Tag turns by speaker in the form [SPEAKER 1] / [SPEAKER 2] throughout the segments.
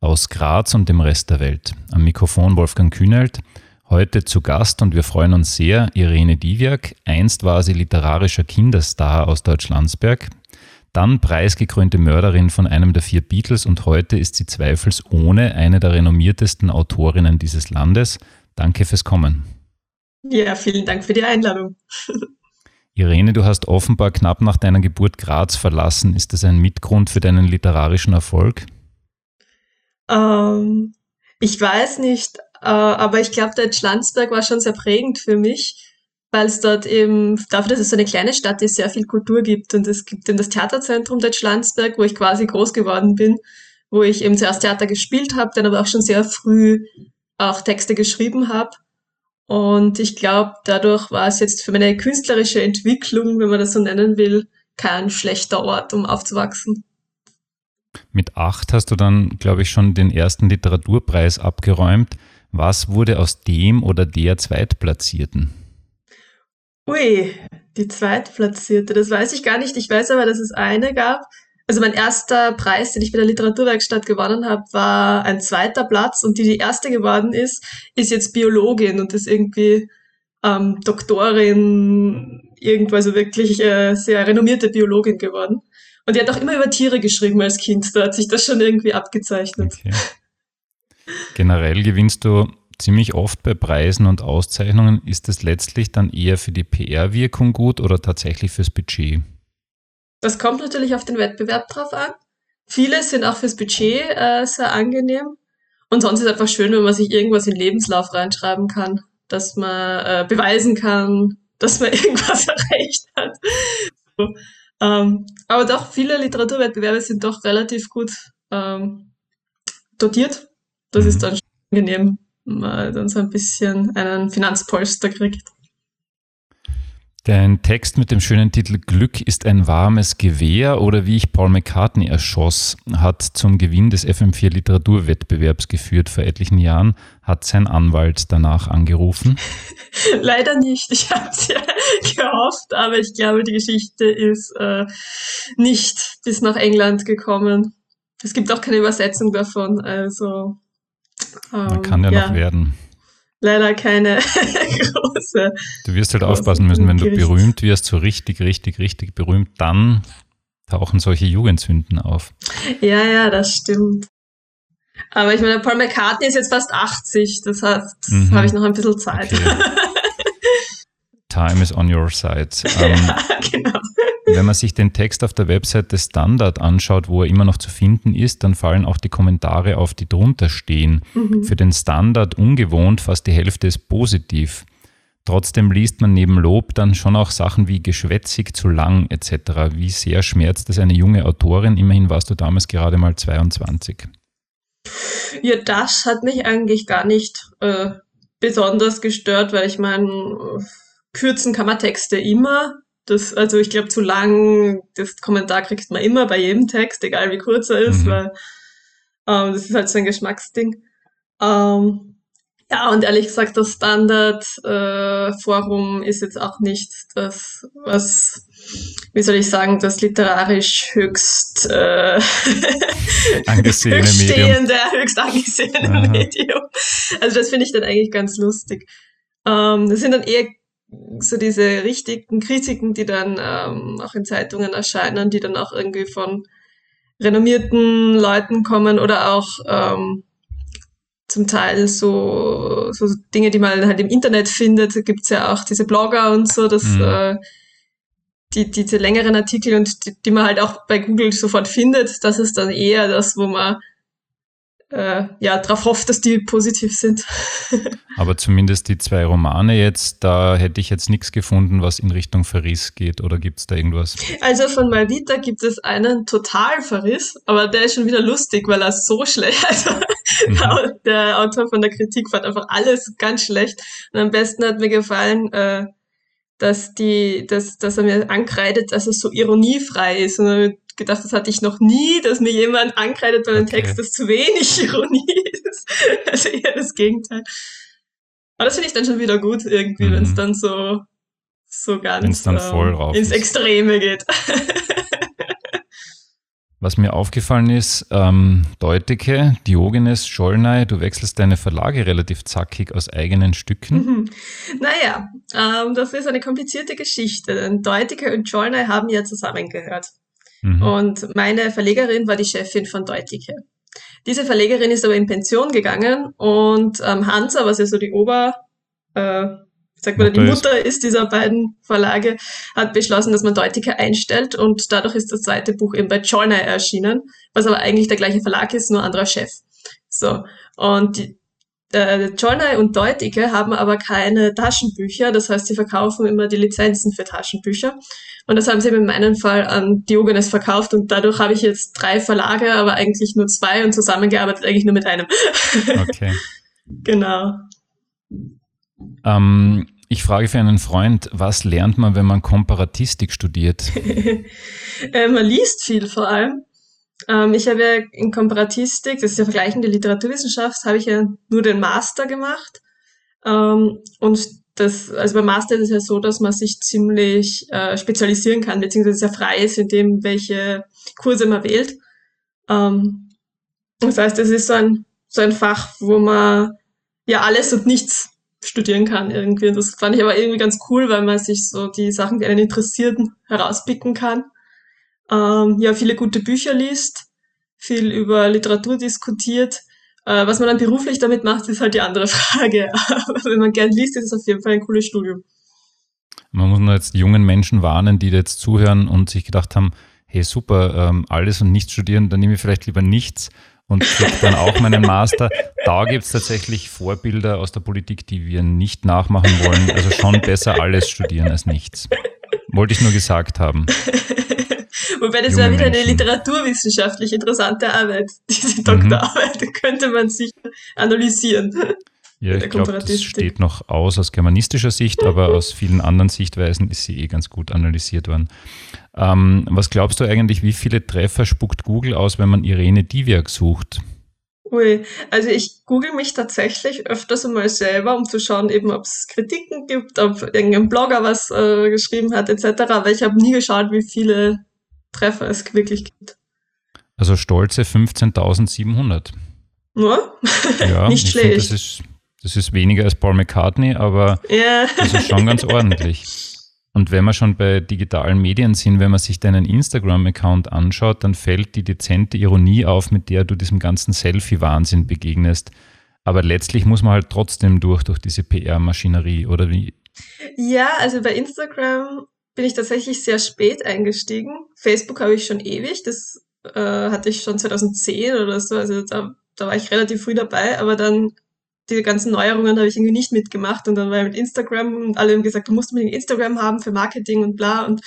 [SPEAKER 1] aus Graz und dem Rest der Welt. Am Mikrofon Wolfgang Kühnelt, heute zu Gast und wir freuen uns sehr, Irene Diviak. Einst war sie literarischer Kinderstar aus Deutschlandsberg, dann preisgekrönte Mörderin von einem der vier Beatles und heute ist sie zweifelsohne eine der renommiertesten Autorinnen dieses Landes. Danke fürs Kommen.
[SPEAKER 2] Ja, vielen Dank für die Einladung.
[SPEAKER 1] Irene, du hast offenbar knapp nach deiner Geburt Graz verlassen. Ist das ein Mitgrund für deinen literarischen Erfolg?
[SPEAKER 2] Ähm, ich weiß nicht, äh, aber ich glaube, der Schlanzberg war schon sehr prägend für mich, weil es dort eben, dafür, dass es so eine kleine Stadt ist, sehr viel Kultur gibt. Und es gibt eben das Theaterzentrum Deutschlandsberg, wo ich quasi groß geworden bin, wo ich eben zuerst Theater gespielt habe, dann aber auch schon sehr früh auch Texte geschrieben habe. Und ich glaube, dadurch war es jetzt für meine künstlerische Entwicklung, wenn man das so nennen will, kein schlechter Ort, um aufzuwachsen.
[SPEAKER 1] Mit acht hast du dann, glaube ich, schon den ersten Literaturpreis abgeräumt. Was wurde aus dem oder der Zweitplatzierten?
[SPEAKER 2] Ui, die Zweitplatzierte, das weiß ich gar nicht. Ich weiß aber, dass es eine gab. Also mein erster Preis, den ich bei der Literaturwerkstatt gewonnen habe, war ein zweiter Platz und die die erste geworden ist, ist jetzt Biologin und ist irgendwie ähm, Doktorin, irgendwo also wirklich äh, sehr renommierte Biologin geworden. Und die hat auch immer über Tiere geschrieben als Kind. Da hat sich das schon irgendwie abgezeichnet. Okay.
[SPEAKER 1] Generell gewinnst du ziemlich oft bei Preisen und Auszeichnungen. Ist das letztlich dann eher für die PR-Wirkung gut oder tatsächlich fürs Budget?
[SPEAKER 2] Das kommt natürlich auf den Wettbewerb drauf an. Viele sind auch fürs Budget äh, sehr angenehm. Und sonst ist es einfach schön, wenn man sich irgendwas in den Lebenslauf reinschreiben kann, dass man äh, beweisen kann, dass man irgendwas erreicht hat. So. Ähm, aber doch, viele Literaturwettbewerbe sind doch relativ gut ähm, dotiert. Das ist mhm. dann schon angenehm, wenn man dann so ein bisschen einen Finanzpolster kriegt.
[SPEAKER 1] Dein Text mit dem schönen Titel Glück ist ein warmes Gewehr oder wie ich Paul McCartney erschoss, hat zum Gewinn des FM4 Literaturwettbewerbs geführt vor etlichen Jahren, hat sein Anwalt danach angerufen.
[SPEAKER 2] Leider nicht. Ich habe es ja gehofft, aber ich glaube, die Geschichte ist äh, nicht bis nach England gekommen. Es gibt auch keine Übersetzung davon, also.
[SPEAKER 1] Ähm, kann ja, ja noch werden
[SPEAKER 2] leider keine große.
[SPEAKER 1] Du wirst halt aufpassen müssen, wenn du berühmt wirst, so richtig, richtig, richtig berühmt, dann tauchen solche Jugendsünden auf.
[SPEAKER 2] Ja, ja, das stimmt. Aber ich meine, Paul McCartney ist jetzt fast 80, das heißt, mhm. habe ich noch ein bisschen Zeit. Okay.
[SPEAKER 1] Time is on your side. Ähm, ja, genau. Wenn man sich den Text auf der Website des Standard anschaut, wo er immer noch zu finden ist, dann fallen auch die Kommentare auf, die drunter stehen. Mhm. Für den Standard ungewohnt, fast die Hälfte ist positiv. Trotzdem liest man neben Lob dann schon auch Sachen wie geschwätzig, zu lang etc. Wie sehr schmerzt es eine junge Autorin? Immerhin warst du damals gerade mal 22.
[SPEAKER 2] Ja, das hat mich eigentlich gar nicht äh, besonders gestört, weil ich meine, kürzen kann man Texte immer. Das, also ich glaube, zu lang, das Kommentar kriegt man immer bei jedem Text, egal wie kurz er ist, mhm. weil ähm, das ist halt so ein Geschmacksding. Ähm, ja, und ehrlich gesagt, das Standard-Forum äh, ist jetzt auch nicht das, was, wie soll ich sagen, das literarisch höchst äh,
[SPEAKER 1] angesehene höchststehende,
[SPEAKER 2] Medium. höchst angesehene Aha. Medium. Also das finde ich dann eigentlich ganz lustig. Ähm, das sind dann eher so diese richtigen Kritiken, die dann ähm, auch in Zeitungen erscheinen, die dann auch irgendwie von renommierten Leuten kommen oder auch ähm, zum Teil so, so Dinge, die man halt im Internet findet. Da gibt's ja auch diese Blogger und so, dass mhm. äh, die, diese längeren Artikel und die, die man halt auch bei Google sofort findet, das ist dann eher das, wo man äh, ja, darauf hofft, dass die positiv sind.
[SPEAKER 1] Aber zumindest die zwei Romane jetzt, da hätte ich jetzt nichts gefunden, was in Richtung Verriss geht. Oder gibt es da irgendwas?
[SPEAKER 2] Also von Malvita gibt es einen Totalverriss, aber der ist schon wieder lustig, weil er so schlecht, also mhm. der Autor von der Kritik fand einfach alles ganz schlecht. Und am besten hat mir gefallen, äh, dass die, dass, dass er mir ankreidet, dass es so ironiefrei ist. Und gedacht, das hatte ich noch nie, dass mir jemand ankreidet bei einem okay. Text, dass zu wenig Ironie ist. Also eher das Gegenteil. Aber das finde ich dann schon wieder gut irgendwie, mhm. wenn es dann so, so ganz
[SPEAKER 1] dann voll
[SPEAKER 2] ähm, ins Extreme geht.
[SPEAKER 1] Was mir aufgefallen ist, ähm, Deuteke, Diogenes, Schollnei, du wechselst deine Verlage relativ zackig aus eigenen Stücken.
[SPEAKER 2] Mhm. Naja, ähm, das ist eine komplizierte Geschichte, denn Deuteke und Schollnei haben ja zusammengehört. Mhm. Und meine Verlegerin war die Chefin von Deutliche. Diese Verlegerin ist aber in Pension gegangen und ähm, Hansa, was ja so die Ober, äh, sag mal, die Mutter ist dieser beiden Verlage, hat beschlossen, dass man Deutike einstellt und dadurch ist das zweite Buch eben bei Journey erschienen, was aber eigentlich der gleiche Verlag ist, nur anderer Chef. So. Und die, äh, Journey und Deutike haben aber keine Taschenbücher, das heißt, sie verkaufen immer die Lizenzen für Taschenbücher. Und das haben sie in meinem Fall an Diogenes verkauft und dadurch habe ich jetzt drei Verlage, aber eigentlich nur zwei und zusammengearbeitet eigentlich nur mit einem.
[SPEAKER 1] Okay.
[SPEAKER 2] genau.
[SPEAKER 1] Ähm, ich frage für einen Freund, was lernt man, wenn man Komparatistik studiert?
[SPEAKER 2] äh, man liest viel vor allem. Ähm, ich habe ja in Komparatistik, das ist ja vergleichende Literaturwissenschaft, habe ich ja nur den Master gemacht. Ähm, und das, also beim Master ist es ja so, dass man sich ziemlich äh, spezialisieren kann, beziehungsweise sehr frei ist in dem, welche Kurse man wählt. Ähm, das heißt, es ist so ein, so ein Fach, wo man ja alles und nichts studieren kann irgendwie. Das fand ich aber irgendwie ganz cool, weil man sich so die Sachen, die einen interessieren, herauspicken kann. Ähm, ja, viele gute Bücher liest, viel über Literatur diskutiert äh, was man dann beruflich damit macht, ist halt die andere Frage. Aber wenn man gern liest, ist es auf jeden Fall ein cooles Studium.
[SPEAKER 1] Man muss nur jetzt jungen Menschen warnen, die jetzt zuhören und sich gedacht haben, hey super, ähm, alles und nichts studieren, dann nehme ich vielleicht lieber nichts und kriege dann auch meinen Master. Da gibt es tatsächlich Vorbilder aus der Politik, die wir nicht nachmachen wollen. Also schon besser alles studieren als nichts. Wollte ich nur gesagt haben.
[SPEAKER 2] Wobei das wäre wieder Menschen. eine literaturwissenschaftlich interessante Arbeit. Diese Doktorarbeit mhm. könnte man sicher analysieren.
[SPEAKER 1] Ja, ich glaube, das steht noch aus aus germanistischer Sicht, aber aus vielen anderen Sichtweisen ist sie eh ganz gut analysiert worden. Ähm, was glaubst du eigentlich, wie viele Treffer spuckt Google aus, wenn man Irene Diviak sucht?
[SPEAKER 2] Ui, also ich google mich tatsächlich öfters einmal selber, um zu schauen, eben ob es Kritiken gibt, ob irgendein Blogger was äh, geschrieben hat, etc. Aber ich habe nie geschaut, wie viele Treffer es wirklich gibt.
[SPEAKER 1] Also stolze 15.700.
[SPEAKER 2] Ja,
[SPEAKER 1] ja
[SPEAKER 2] nicht schlecht.
[SPEAKER 1] Find, das, ist, das ist weniger als Paul McCartney, aber ja. das ist schon ganz ordentlich. Und wenn wir schon bei digitalen Medien sind, wenn man sich deinen Instagram-Account anschaut, dann fällt die dezente Ironie auf, mit der du diesem ganzen Selfie-Wahnsinn begegnest. Aber letztlich muss man halt trotzdem durch, durch diese PR-Maschinerie, oder wie?
[SPEAKER 2] Ja, also bei Instagram bin ich tatsächlich sehr spät eingestiegen. Facebook habe ich schon ewig, das äh, hatte ich schon 2010 oder so, also da, da war ich relativ früh dabei, aber dann die ganzen Neuerungen habe ich irgendwie nicht mitgemacht. Und dann war ich mit Instagram und alle haben gesagt, du musst unbedingt Instagram haben für Marketing und bla. Und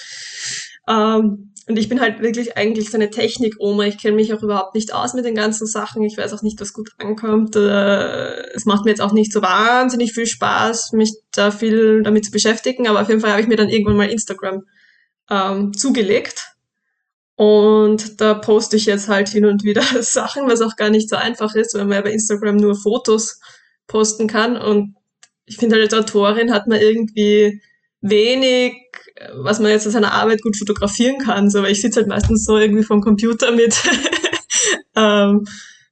[SPEAKER 2] ähm, und ich bin halt wirklich eigentlich so eine Technik-Oma. Ich kenne mich auch überhaupt nicht aus mit den ganzen Sachen. Ich weiß auch nicht, was gut ankommt. Äh, es macht mir jetzt auch nicht so wahnsinnig viel Spaß, mich da viel damit zu beschäftigen. Aber auf jeden Fall habe ich mir dann irgendwann mal Instagram ähm, zugelegt. Und da poste ich jetzt halt hin und wieder Sachen, was auch gar nicht so einfach ist, weil man ja bei Instagram nur Fotos posten kann. Und ich finde halt als Autorin hat man irgendwie wenig was man jetzt aus seiner Arbeit gut fotografieren kann. So, weil ich sitze halt meistens so irgendwie vom Computer mit, ähm,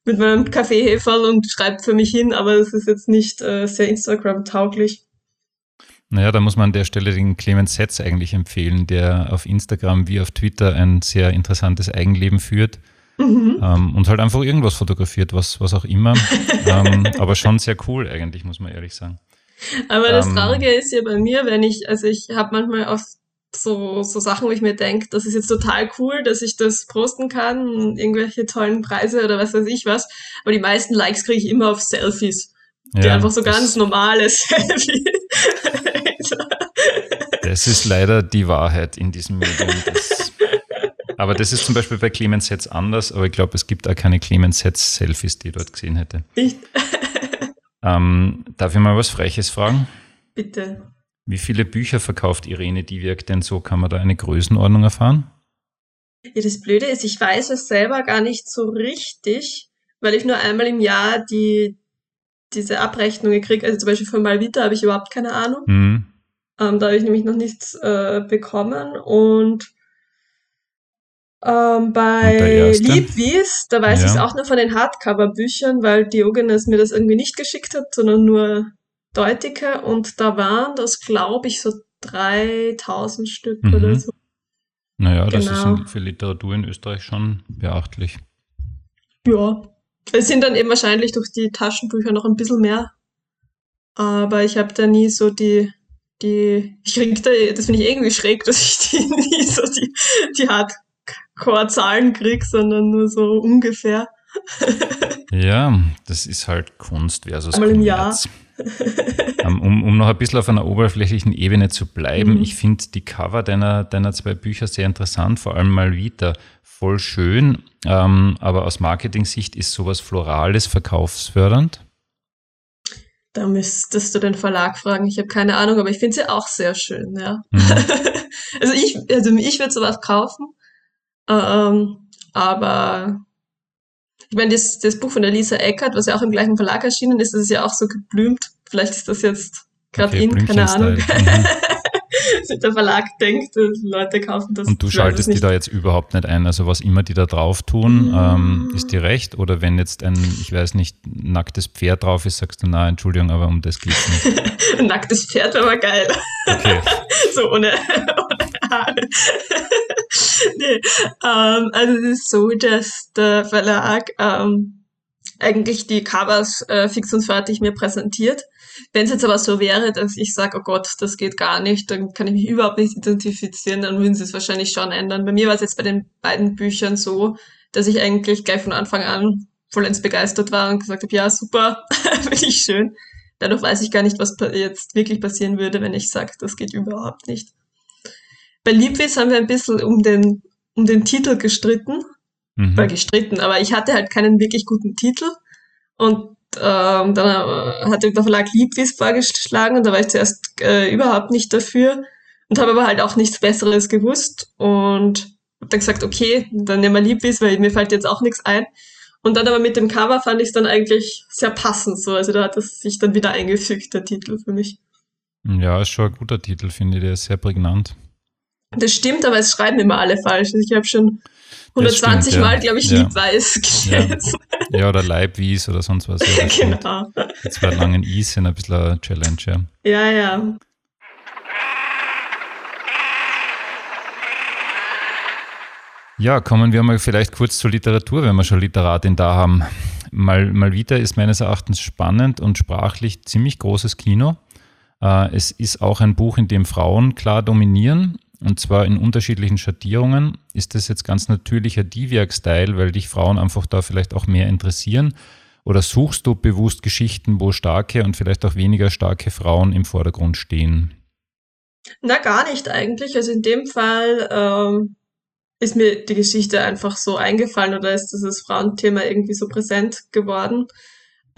[SPEAKER 2] mit meinem Kaffeeheferl und schreibe für mich hin, aber es ist jetzt nicht äh, sehr Instagram-tauglich.
[SPEAKER 1] Naja, da muss man an der Stelle den Clemens Setz eigentlich empfehlen, der auf Instagram wie auf Twitter ein sehr interessantes Eigenleben führt. Mhm. Ähm, und halt einfach irgendwas fotografiert, was, was auch immer. ähm, aber schon sehr cool eigentlich, muss man ehrlich sagen.
[SPEAKER 2] Aber das ähm, Traurige ist ja bei mir, wenn ich, also ich habe manchmal auf so, so Sachen, wo ich mir denke, das ist jetzt total cool, dass ich das posten kann, irgendwelche tollen Preise oder was weiß ich was. Aber die meisten Likes kriege ich immer auf Selfies. Die
[SPEAKER 1] Ja,
[SPEAKER 2] einfach so ganz normale Selfies.
[SPEAKER 1] Das ist leider die Wahrheit in diesem Medium. Das, aber das ist zum Beispiel bei Clemens Setz anders, aber ich glaube, es gibt auch keine Clemens Setz Selfies, die ich dort gesehen hätte.
[SPEAKER 2] ich,
[SPEAKER 1] Ähm, darf ich mal was Freches fragen?
[SPEAKER 2] bitte.
[SPEAKER 1] Wie viele Bücher verkauft Irene Diewirk denn so? Kann man da eine Größenordnung erfahren?
[SPEAKER 2] Ja, das Blöde ist, ich weiß es selber gar nicht so richtig, weil ich nur einmal im Jahr die, diese Abrechnungen kriege. Also zum Beispiel von Malvita habe ich überhaupt keine Ahnung.
[SPEAKER 1] Hm.
[SPEAKER 2] Ähm, da habe ich nämlich noch nichts äh, bekommen. Und ähm, bei? Liebwies, da weiß
[SPEAKER 1] Ja.
[SPEAKER 2] ich es auch nur von den Hardcover-Büchern, weil Diogenes mir das irgendwie nicht geschickt hat, sondern nur Deutike. Und da waren das, glaube ich, so 3000 Stück
[SPEAKER 1] Mhm.
[SPEAKER 2] oder so.
[SPEAKER 1] Naja, das ist
[SPEAKER 2] Genau.
[SPEAKER 1] für Literatur in Österreich schon beachtlich.
[SPEAKER 2] Ja. Es sind dann eben wahrscheinlich durch die Taschenbücher noch ein bisschen mehr. Aber ich habe da nie so die, die, ich krieg da, das finde ich irgendwie schräg, dass ich die nie so die, die Hardcore-Zahlen krieg, sondern nur so ungefähr.
[SPEAKER 1] Ja, das ist halt Kunst versus
[SPEAKER 2] Einmal im
[SPEAKER 1] Kommerz. Ähm, um, um noch ein bisschen auf einer oberflächlichen Ebene zu bleiben,
[SPEAKER 2] Mhm.
[SPEAKER 1] ich finde die Cover deiner, deiner zwei Bücher sehr interessant, vor allem mal wieder voll schön, ähm, aber aus Marketing-Sicht ist sowas Florales verkaufsfördernd.
[SPEAKER 2] Da müsstest du den Verlag fragen. Ich habe keine Ahnung, aber ich finde sie auch sehr schön, ja.
[SPEAKER 1] Mhm.
[SPEAKER 2] also ich, also ich würde sowas kaufen. Ähm, aber ich meine, das, das Buch von der Lisa Eckert, was ja auch im gleichen Verlag erschienen ist, das ist ja auch so geblümt. Vielleicht ist das jetzt gerade
[SPEAKER 1] Okay,
[SPEAKER 2] in, keine Ahnung.
[SPEAKER 1] Mhm.
[SPEAKER 2] Der Verlag denkt, Leute kaufen das.
[SPEAKER 1] Und du schaltest die da jetzt überhaupt nicht ein. Also was immer die da drauf tun,
[SPEAKER 2] Mhm.
[SPEAKER 1] ähm, ist dir recht? Oder wenn jetzt ein, ich weiß nicht, nacktes Pferd drauf ist, sagst du, na, Entschuldigung, aber um das geht's nicht.
[SPEAKER 2] Ein nacktes Pferd wäre mal geil.
[SPEAKER 1] Okay.
[SPEAKER 2] so ohne, ohne Haare. nee, ähm, also es ist so, dass der Verlag ähm, eigentlich die Covers äh, fix und fertig mir präsentiert. Wenn es jetzt aber so wäre, dass ich sage, oh Gott, das geht gar nicht, dann kann ich mich überhaupt nicht identifizieren, dann würden sie es wahrscheinlich schon ändern. Bei mir war es jetzt bei den beiden Büchern so, dass ich eigentlich gleich von Anfang an vollends begeistert war und gesagt habe, ja, super, finde ich schön. Dadurch weiß ich gar nicht, was jetzt wirklich passieren würde, wenn ich sage, das geht überhaupt nicht. Bei Liebwies haben wir ein bisschen um den, um den Titel gestritten,
[SPEAKER 1] Mhm.
[SPEAKER 2] weil gestritten, aber ich hatte halt keinen wirklich guten Titel. Und ähm, dann äh, hatte der Verlag Liebwies vorgeschlagen und da war ich zuerst äh, überhaupt nicht dafür und habe aber halt auch nichts Besseres gewusst und habe dann gesagt, okay, dann nehmen wir Liebwies, weil mir fällt jetzt auch nichts ein. Und dann aber mit dem Cover fand ich es dann eigentlich sehr passend so. Also da hat es sich dann wieder eingefügt, der Titel für mich.
[SPEAKER 1] Ja, ist schon ein guter Titel, finde ich, der ist sehr prägnant.
[SPEAKER 2] Das stimmt, aber es schreiben immer alle falsch. Also ich habe schon
[SPEAKER 1] Das
[SPEAKER 2] 120
[SPEAKER 1] stimmt, ja.
[SPEAKER 2] Mal, glaube ich,
[SPEAKER 1] Ja.
[SPEAKER 2] Liebweiß
[SPEAKER 1] Ja.
[SPEAKER 2] gelesen.
[SPEAKER 1] Ja, oder Leibwies oder sonst was. Ja,
[SPEAKER 2] genau.
[SPEAKER 1] Die zwei langen I's sind ein bisschen eine Challenge, ja.
[SPEAKER 2] Ja, ja.
[SPEAKER 1] Ja, kommen wir mal vielleicht kurz zur Literatur, wenn wir schon Literatin da haben. Mal, mal wieder ist meines Erachtens spannend und sprachlich ziemlich großes Kino. Äh, es ist auch ein Buch, in dem Frauen klar dominieren und zwar in unterschiedlichen Schattierungen. Ist das jetzt ganz natürlicher Diviak-Style, weil dich Frauen einfach da vielleicht auch mehr interessieren? Oder suchst du bewusst Geschichten, wo starke und vielleicht auch weniger starke Frauen im Vordergrund stehen?
[SPEAKER 2] Na, gar nicht eigentlich. Also in dem Fall ähm, ist mir die Geschichte einfach so eingefallen oder ist dieses Frauenthema irgendwie so präsent geworden.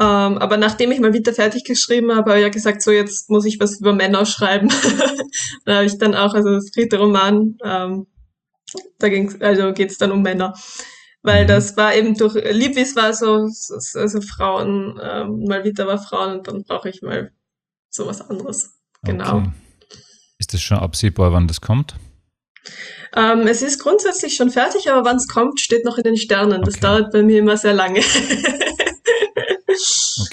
[SPEAKER 2] Ähm, aber nachdem ich mal wieder fertig geschrieben habe, habe ich ja gesagt, so jetzt muss ich was über Männer schreiben. da habe ich dann auch, also das dritte Roman, ähm, da ging's, also geht's dann um Männer. Weil
[SPEAKER 1] Mhm.
[SPEAKER 2] das war eben durch Liebwies war so, so- also Frauen, ähm, mal wieder war Frauen und dann brauche ich mal sowas anderes. Genau.
[SPEAKER 1] Okay. Ist das schon absehbar, wann das kommt?
[SPEAKER 2] Ähm, es ist grundsätzlich schon fertig, aber wann es kommt, steht noch in den Sternen. Das
[SPEAKER 1] Okay.
[SPEAKER 2] dauert bei mir immer sehr lange.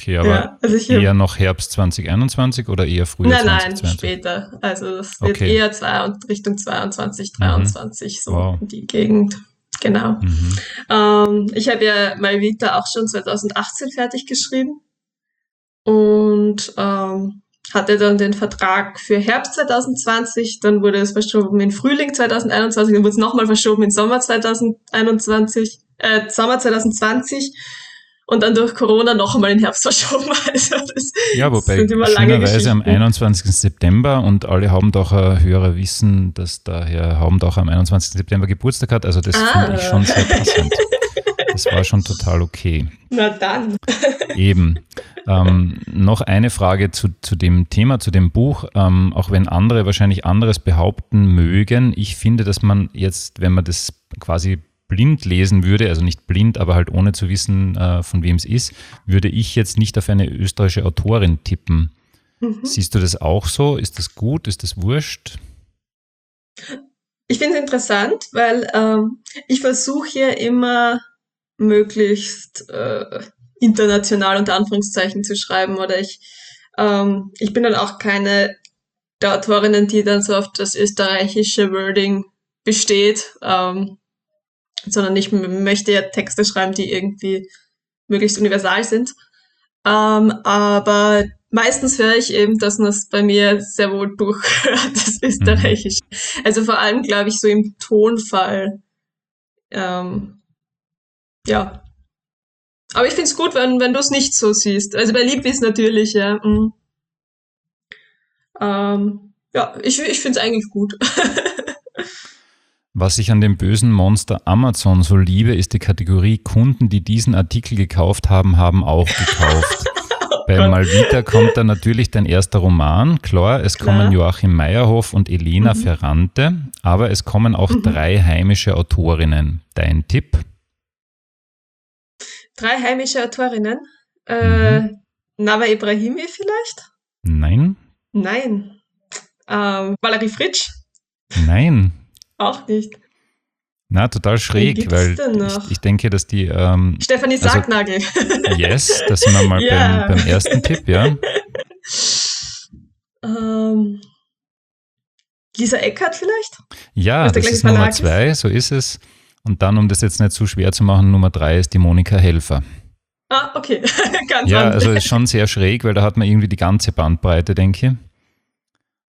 [SPEAKER 1] Okay, aber
[SPEAKER 2] ja, also
[SPEAKER 1] eher noch Herbst 2021 oder eher früher
[SPEAKER 2] nein, nein,
[SPEAKER 1] 2022?
[SPEAKER 2] später. Also das wird
[SPEAKER 1] Okay.
[SPEAKER 2] eher zwei und Richtung 22, 23, so
[SPEAKER 1] Wow.
[SPEAKER 2] in die Gegend. Genau.
[SPEAKER 1] Mhm.
[SPEAKER 2] Ähm, ich habe ja Malvita auch schon 2018 fertig geschrieben. Und ähm, hatte dann den Vertrag für Herbst 2020, dann wurde es verschoben in Frühling 2021, dann wurde es nochmal verschoben in Sommer 2021, äh, Sommer 2020 und dann durch Corona noch einmal in Herbst verschoben. Also das
[SPEAKER 1] ja, wobei schönerweise am 21. September und alle Haubendacher Hörer wissen, dass der Herr Haubendacher am 21. September Geburtstag hat. Also das ah. finde ich schon sehr passend. Das war schon total okay.
[SPEAKER 2] Na dann.
[SPEAKER 1] Eben. Ähm, noch eine Frage zu, zu dem Thema, zu dem Buch. Ähm, auch wenn andere wahrscheinlich anderes behaupten mögen, ich finde, dass man jetzt, wenn man das quasi blind lesen würde, also nicht blind, aber halt ohne zu wissen, äh, von wem es ist, würde ich jetzt nicht auf eine österreichische Autorin tippen. Mhm. Siehst du das auch so? Ist das gut? Ist das wurscht?
[SPEAKER 2] Ich finde es interessant, weil ähm, ich versuche hier immer möglichst äh, international unter Anführungszeichen zu schreiben oder ich, ähm, ich bin dann auch keine der Autorinnen, die dann so auf das österreichische Wording besteht, ähm, sondern ich möchte ja Texte schreiben, die irgendwie möglichst universal sind. Ähm, aber meistens höre ich eben, dass das bei mir sehr wohl durchhört, das mhm. Österreichische. Also vor allem, glaube ich, so im Tonfall. Ähm, ja, aber ich finde es gut, wenn, wenn du es nicht so siehst. Also bei Liebwies natürlich, ja. Mhm. Ähm, ja, ich, ich finde es eigentlich gut.
[SPEAKER 1] Was ich an dem bösen Monster Amazon so liebe, ist die Kategorie Kunden, die diesen Artikel gekauft haben, haben auch gekauft. Bei Malvita kommt dann natürlich dein erster Roman. Klar, es Klar. kommen Joachim Meyerhoff und Elena mhm. Ferrante, aber es kommen auch mhm. drei heimische Autorinnen. Dein Tipp?
[SPEAKER 2] drei heimische Autorinnen. Äh, mhm. Nava Ibrahimi vielleicht?
[SPEAKER 1] Nein.
[SPEAKER 2] Nein. Ähm, Valerie Fritsch?
[SPEAKER 1] Nein.
[SPEAKER 2] Auch nicht.
[SPEAKER 1] Na, total schräg, weil ich, ich, denke, dass die. Ähm,
[SPEAKER 2] Stefanie also Sargnagel.
[SPEAKER 1] Also, yes, das sind wir mal yeah. beim, beim, ersten Tipp, ja.
[SPEAKER 2] Ähm, Lisa Eckert vielleicht?
[SPEAKER 1] Ja, das ist Nummer zwei, so ist es. Und dann, um das jetzt nicht zu schwer zu machen, Nummer drei ist die Monika Helfer.
[SPEAKER 2] Ah, okay. Ganz
[SPEAKER 1] ja, also ist schon sehr schräg, weil da hat man irgendwie die ganze Bandbreite, denke ich.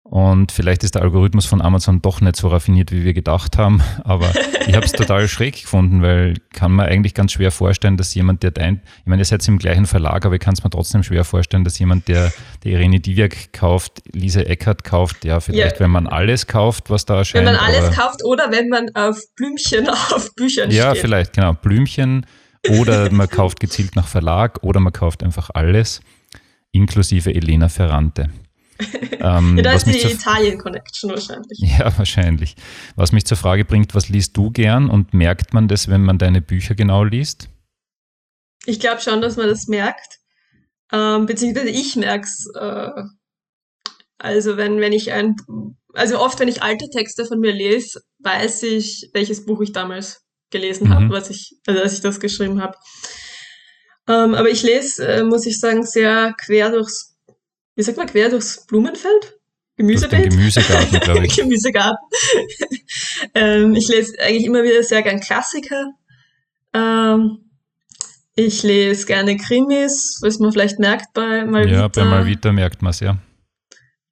[SPEAKER 1] Und vielleicht ist der Algorithmus von Amazon doch nicht so raffiniert, wie wir gedacht haben. Aber ich habe es total schräg gefunden, weil kann man eigentlich ganz schwer vorstellen, dass jemand, der dein, ich meine, ihr seid im gleichen Verlag, aber ich kann es mir trotzdem schwer vorstellen, dass jemand, der, der Irene Diviak kauft, Lise Eckert kauft, ja, vielleicht, ja. wenn man alles kauft, was da erscheint.
[SPEAKER 2] Wenn man alles kauft oder wenn man auf Blümchen auf Büchern
[SPEAKER 1] ja, steht. Ja, vielleicht, genau. Blümchen oder man kauft gezielt nach Verlag oder man kauft einfach alles, inklusive Elena Ferrante.
[SPEAKER 2] Ähm, ja, da ist die Italien-Connection wahrscheinlich.
[SPEAKER 1] Ja, wahrscheinlich. Was mich zur Frage bringt, was liest du gern und merkt man das, wenn man deine Bücher genau liest?
[SPEAKER 2] Ich glaube schon, dass man das merkt. Ähm, beziehungsweise ich merke es. Äh, also wenn, wenn ich ein, also oft, wenn ich alte Texte von mir lese, weiß ich, welches Buch ich damals gelesen mhm. habe, was ich, also als ich das geschrieben habe. Ähm, aber ich lese, äh, muss ich sagen, sehr quer durchs wie sagt man, quer durchs Blumenfeld? Gemüsebeet?
[SPEAKER 1] Gemüsegarten, glaube ich.
[SPEAKER 2] Gemüsegarten. ähm, ich lese eigentlich immer wieder sehr gern Klassiker. Ähm, ich lese gerne Krimis, was man vielleicht merkt bei Malvita.
[SPEAKER 1] Ja, bei Malvita merkt man es, ja.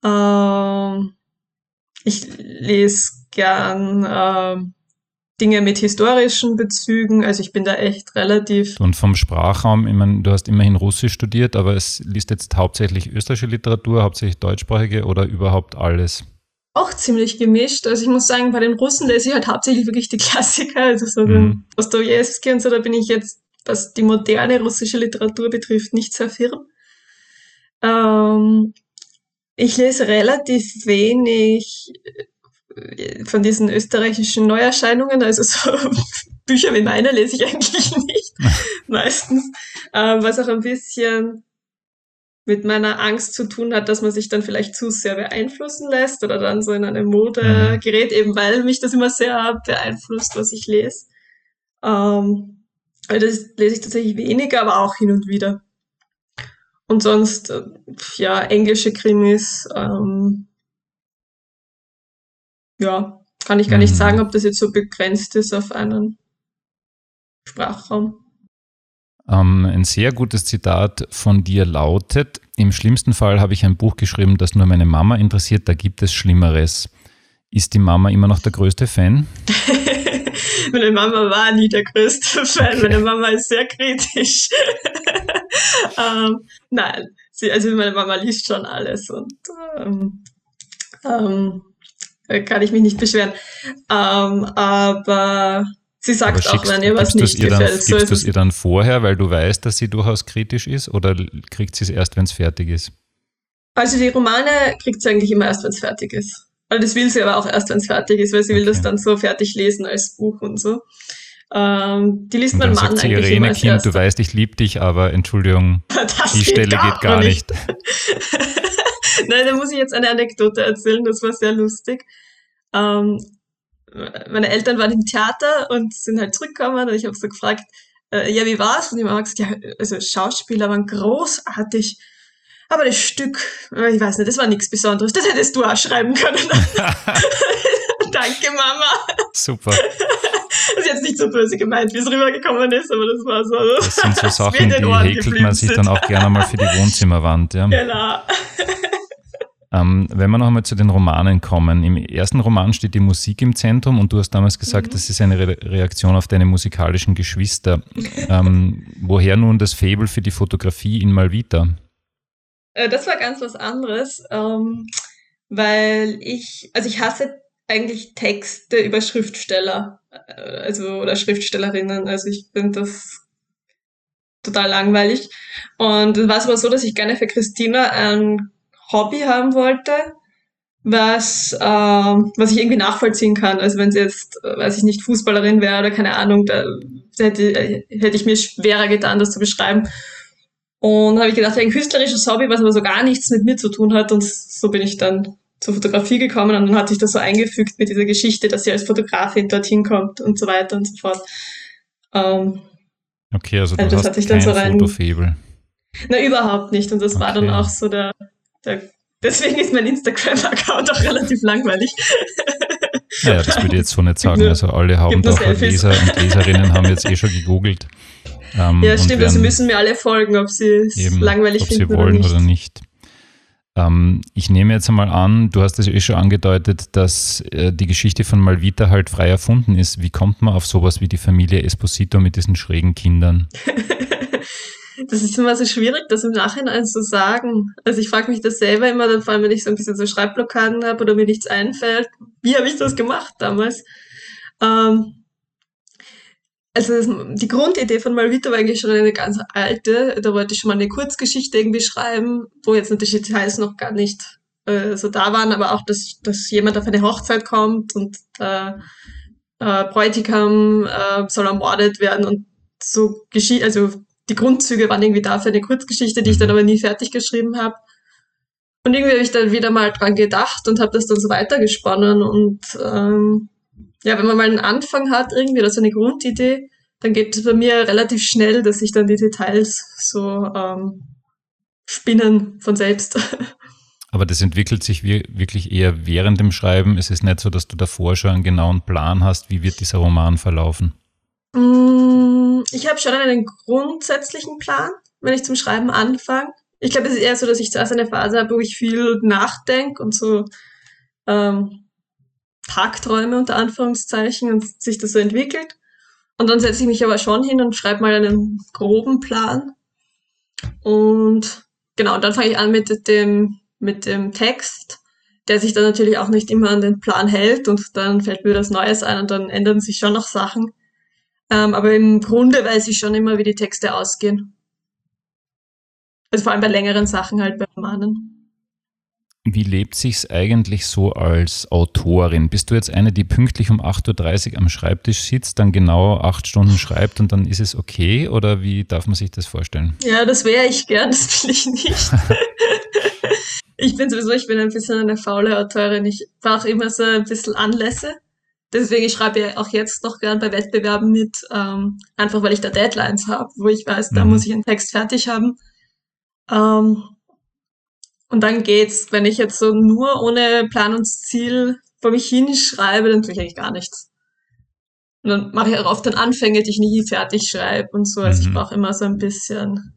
[SPEAKER 2] Ähm, ich lese gern ähm, Dinge mit historischen Bezügen. Also ich bin da echt relativ.
[SPEAKER 1] Und vom Sprachraum, ich meine, du hast immerhin Russisch studiert, aber es liest jetzt hauptsächlich österreichische Literatur, hauptsächlich deutschsprachige oder überhaupt alles?
[SPEAKER 2] Auch ziemlich gemischt. Also ich muss sagen, bei den Russen lese ich halt hauptsächlich wirklich die Klassiker, also so mhm. den Dostoevsky und so, da bin ich jetzt, was die moderne russische Literatur betrifft, nicht sehr firm. Ähm, ich lese relativ wenig von diesen österreichischen Neuerscheinungen, also so Bücher wie meine lese ich eigentlich nicht, meistens, ähm, was auch ein bisschen mit meiner Angst zu tun hat, dass man sich dann vielleicht zu sehr beeinflussen lässt oder dann so in eine Mode mhm. gerät, eben weil mich das immer sehr beeinflusst, was ich lese. Ähm, also das lese ich tatsächlich weniger, aber auch hin und wieder. Und sonst, äh, ja, englische Krimis, ähm, ja, kann ich gar nicht mhm. sagen, ob das jetzt so begrenzt ist auf einen Sprachraum.
[SPEAKER 1] Ähm, ein sehr gutes Zitat von dir lautet, im schlimmsten Fall habe ich ein Buch geschrieben, das nur meine Mama interessiert, da gibt es Schlimmeres. Ist die Mama immer noch der größte Fan?
[SPEAKER 2] meine Mama war nie der größte Fan. Okay. Meine Mama ist sehr kritisch. ähm, nein, sie, also meine Mama liest schon alles und ähm, ähm, kann ich mich nicht beschweren. Ähm, aber sie sagt auch, wenn ihr was nicht
[SPEAKER 1] ihr
[SPEAKER 2] gefällt.
[SPEAKER 1] Dann, so gibst du es ihr dann vorher, weil du weißt, dass sie durchaus kritisch ist oder kriegt sie es erst, wenn es fertig ist?
[SPEAKER 2] Also die Romane kriegt sie eigentlich immer erst, wenn es fertig ist. Also das will sie aber auch erst, wenn es fertig ist, weil sie okay. will das dann so fertig lesen als Buch und so. Ähm, die liest mein Mann
[SPEAKER 1] sagt sie, eigentlich Irene, immer als Kind, du weißt, ich liebe dich, aber Entschuldigung, das die Stelle gar geht gar nicht. nicht.
[SPEAKER 2] Nein, da muss ich jetzt eine Anekdote erzählen, das war sehr lustig. Ähm, meine Eltern waren im Theater und sind halt zurückgekommen und ich habe so gefragt, äh, ja, wie war's? Und die Mama gesagt, ja, also Schauspieler waren großartig. Aber das Stück, ich weiß nicht, das war nichts Besonderes. Das hättest du auch schreiben können. Danke, Mama.
[SPEAKER 1] Super.
[SPEAKER 2] Das ist jetzt nicht so böse gemeint, wie es rübergekommen ist, aber das war so.
[SPEAKER 1] Das sind so Sachen, die häkelt man sich dann auch gerne mal für die Wohnzimmerwand. Ja.
[SPEAKER 2] Genau.
[SPEAKER 1] Ähm, wenn wir noch einmal zu den Romanen kommen. Im ersten Roman steht die Musik im Zentrum und du hast damals gesagt, mhm. das ist eine Re Reaktion auf deine musikalischen Geschwister. ähm, woher nun das Fabel für die Fotografie in Malvita?
[SPEAKER 2] Äh, das war ganz was anderes, ähm, weil ich, also ich hasse eigentlich Texte über Schriftsteller, äh, also oder Schriftstellerinnen. Also ich finde das total langweilig. Und es war aber so, dass ich gerne für Christina ein Hobby haben wollte, was, äh, was ich irgendwie nachvollziehen kann. Also wenn sie jetzt, äh, weiß ich nicht, Fußballerin wäre oder keine Ahnung, da hätte, hätte ich mir schwerer getan, das zu beschreiben. Und habe ich gedacht, ein künstlerisches Hobby, was aber so gar nichts mit mir zu tun hat. Und so bin ich dann zur Fotografie gekommen und dann hatte ich das so eingefügt mit dieser Geschichte, dass sie als Fotografin dorthin kommt und so weiter und so fort.
[SPEAKER 1] Ähm, okay, also du also das hast kein so rein, Fotofebel.
[SPEAKER 2] Na, überhaupt nicht. Und das okay. war dann auch so der, der deswegen ist mein Instagram-Account auch relativ langweilig.
[SPEAKER 1] Naja, das würde ich jetzt so nicht sagen. Also alle Haubentaucher-Leser und Leserinnen haben jetzt eh schon gegoogelt.
[SPEAKER 2] Ähm, ja, stimmt, also müssen mir alle folgen, ob sie es langweilig ob finden
[SPEAKER 1] sie wollen oder nicht. Oder nicht. Ähm, ich nehme jetzt einmal an, du hast es eh schon angedeutet, dass äh, die Geschichte von Malvita halt frei erfunden ist. Wie kommt man auf sowas wie die Familie Esposito mit diesen schrägen Kindern?
[SPEAKER 2] das ist immer so schwierig, das im Nachhinein zu sagen. Also ich frage mich das selber immer, vor allem, wenn ich so ein bisschen so Schreibblockaden habe oder mir nichts einfällt. Wie habe ich das gemacht damals? Ähm, also die Grundidee von Malvita war eigentlich schon eine ganz alte. Da wollte ich schon mal eine Kurzgeschichte irgendwie schreiben, wo jetzt natürlich Details noch gar nicht äh, so da waren, aber auch, dass, dass jemand auf eine Hochzeit kommt und äh, äh, Bräutigam äh, soll ermordet werden und so geschieht, also die Grundzüge waren irgendwie da für eine Kurzgeschichte, die ich dann mhm. aber nie fertig geschrieben habe. Und irgendwie habe ich dann wieder mal dran gedacht und habe das dann so weitergesponnen und ähm, ja, wenn man mal einen Anfang hat irgendwie oder so eine Grundidee, dann geht es bei mir relativ schnell, dass sich dann die Details so ähm, spinnen von selbst.
[SPEAKER 1] Aber das entwickelt sich wirklich eher während dem Schreiben. Es ist nicht so, dass du davor schon einen genauen Plan hast, wie wird dieser Roman verlaufen.
[SPEAKER 2] Mm, ich habe schon einen grundsätzlichen Plan, wenn ich zum Schreiben anfange. Ich glaube, es ist eher so, dass ich zuerst eine Phase habe, wo ich viel nachdenke und so ähm, Tagträume unter Anführungszeichen und sich das so entwickelt. Und dann setze ich mich aber schon hin und schreibe mal einen groben Plan. Und genau, dann fange ich an mit dem, mit dem Text, der sich dann natürlich auch nicht immer an den Plan hält und dann fällt mir das Neues ein und dann ändern sich schon noch Sachen. Ähm, aber im Grunde weiß ich schon immer, wie die Texte ausgehen. Also vor allem bei längeren Sachen halt bei Romanen.
[SPEAKER 1] Wie lebt sich's eigentlich so als Autorin? Bist du jetzt eine, die pünktlich um 8.30 Uhr am Schreibtisch sitzt, dann genau acht Stunden schreibt und dann ist es okay? Oder wie darf man sich das vorstellen?
[SPEAKER 2] Ja, das wäre ich gern, das will ich nicht. ich bin sowieso, ich bin ein bisschen eine faule Autorin. Ich brauche immer so ein bisschen Anlässe. Deswegen ich schreibe ich auch jetzt noch gern bei Wettbewerben mit, ähm, einfach weil ich da Deadlines habe, wo ich weiß, da mhm. muss ich einen Text fertig haben. Ähm, und dann geht's. Wenn ich jetzt so nur ohne Plan und Ziel vor mich hinschreibe, dann tue ich eigentlich gar nichts. Und dann mache ich auch oft dann Anfänge, die ich nie fertig schreibe und so. Also
[SPEAKER 1] Mhm.
[SPEAKER 2] ich brauche immer so ein bisschen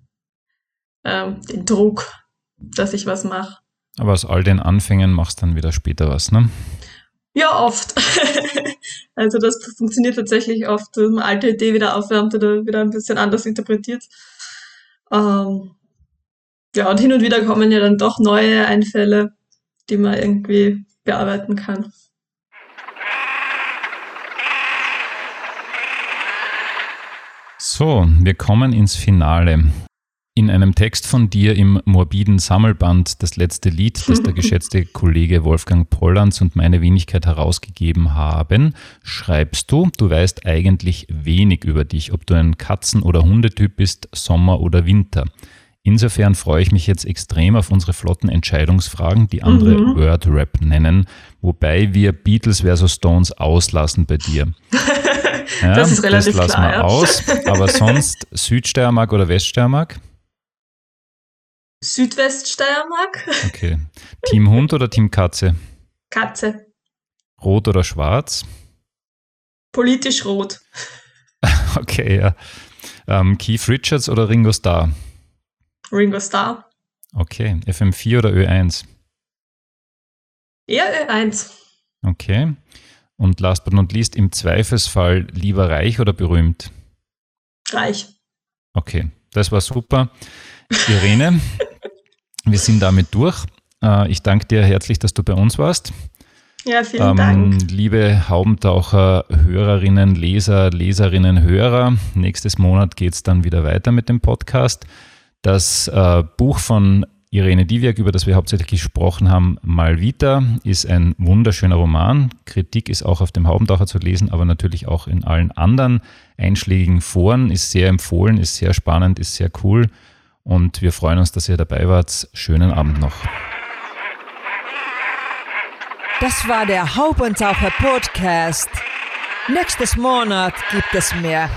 [SPEAKER 2] ähm, den Druck, dass ich was mache.
[SPEAKER 1] Aber aus all den Anfängen machst dann wieder später was, ne?
[SPEAKER 2] Ja, oft. also das funktioniert tatsächlich oft, dass man alte Idee wieder aufwärmt oder wieder ein bisschen anders interpretiert. Ähm, ja, und hin und wieder kommen ja dann doch neue Einfälle, die man irgendwie bearbeiten kann.
[SPEAKER 1] So, wir kommen ins Finale. In einem Text von dir im morbiden Sammelband Das letzte Lied, das der geschätzte Kollege Wolfgang Pollands und meine Wenigkeit herausgegeben haben, schreibst du, du weißt eigentlich wenig über dich, ob du ein Katzen- oder Hundetyp bist, Sommer oder Winter. Insofern freue ich mich jetzt extrem auf unsere flotten Entscheidungsfragen, die andere
[SPEAKER 2] Mhm.
[SPEAKER 1] Word-Rap nennen, wobei wir Beatles versus Stones auslassen bei dir. Ja,
[SPEAKER 2] Das ist relativ
[SPEAKER 1] das lassen
[SPEAKER 2] klar,
[SPEAKER 1] wir
[SPEAKER 2] ja.
[SPEAKER 1] aus. Aber sonst Südsteiermark oder Weststeiermark?
[SPEAKER 2] Südweststeiermark,
[SPEAKER 1] Okay. Team Hund oder Team Katze?
[SPEAKER 2] Katze,
[SPEAKER 1] Rot oder schwarz?
[SPEAKER 2] politisch rot,
[SPEAKER 1] Okay, ja. Ähm, Keith Richards oder Ringo Starr?
[SPEAKER 2] Ringo Starr,
[SPEAKER 1] Okay. FM4 oder Ö1?
[SPEAKER 2] eher Ö1,
[SPEAKER 1] Okay. Und last but not least, im Zweifelsfall lieber reich oder berühmt?
[SPEAKER 2] reich.
[SPEAKER 1] Okay, das war super. Irene, wir sind damit durch. Äh, Ich danke dir herzlich, dass du bei uns warst.
[SPEAKER 2] Ja, vielen
[SPEAKER 1] Ähm,
[SPEAKER 2] Dank.
[SPEAKER 1] liebe Haubentaucher, Hörerinnen, Leser, Leserinnen, Hörer, nächstes Monat geht es dann wieder weiter mit dem Podcast. Das äh, Buch von Irene Diviak, über das wir hauptsächlich gesprochen haben, Mal wieder, ist ein wunderschöner Roman. Kritik ist auch auf dem Haubentaucher zu lesen, aber natürlich auch in allen anderen einschlägigen Foren. Ist sehr empfohlen, ist sehr spannend, ist sehr cool. Und wir freuen uns, dass ihr dabei wart. Schönen Abend noch.
[SPEAKER 3] Das war der Haubentaucher Podcast. Nächstes Monat gibt es mehr.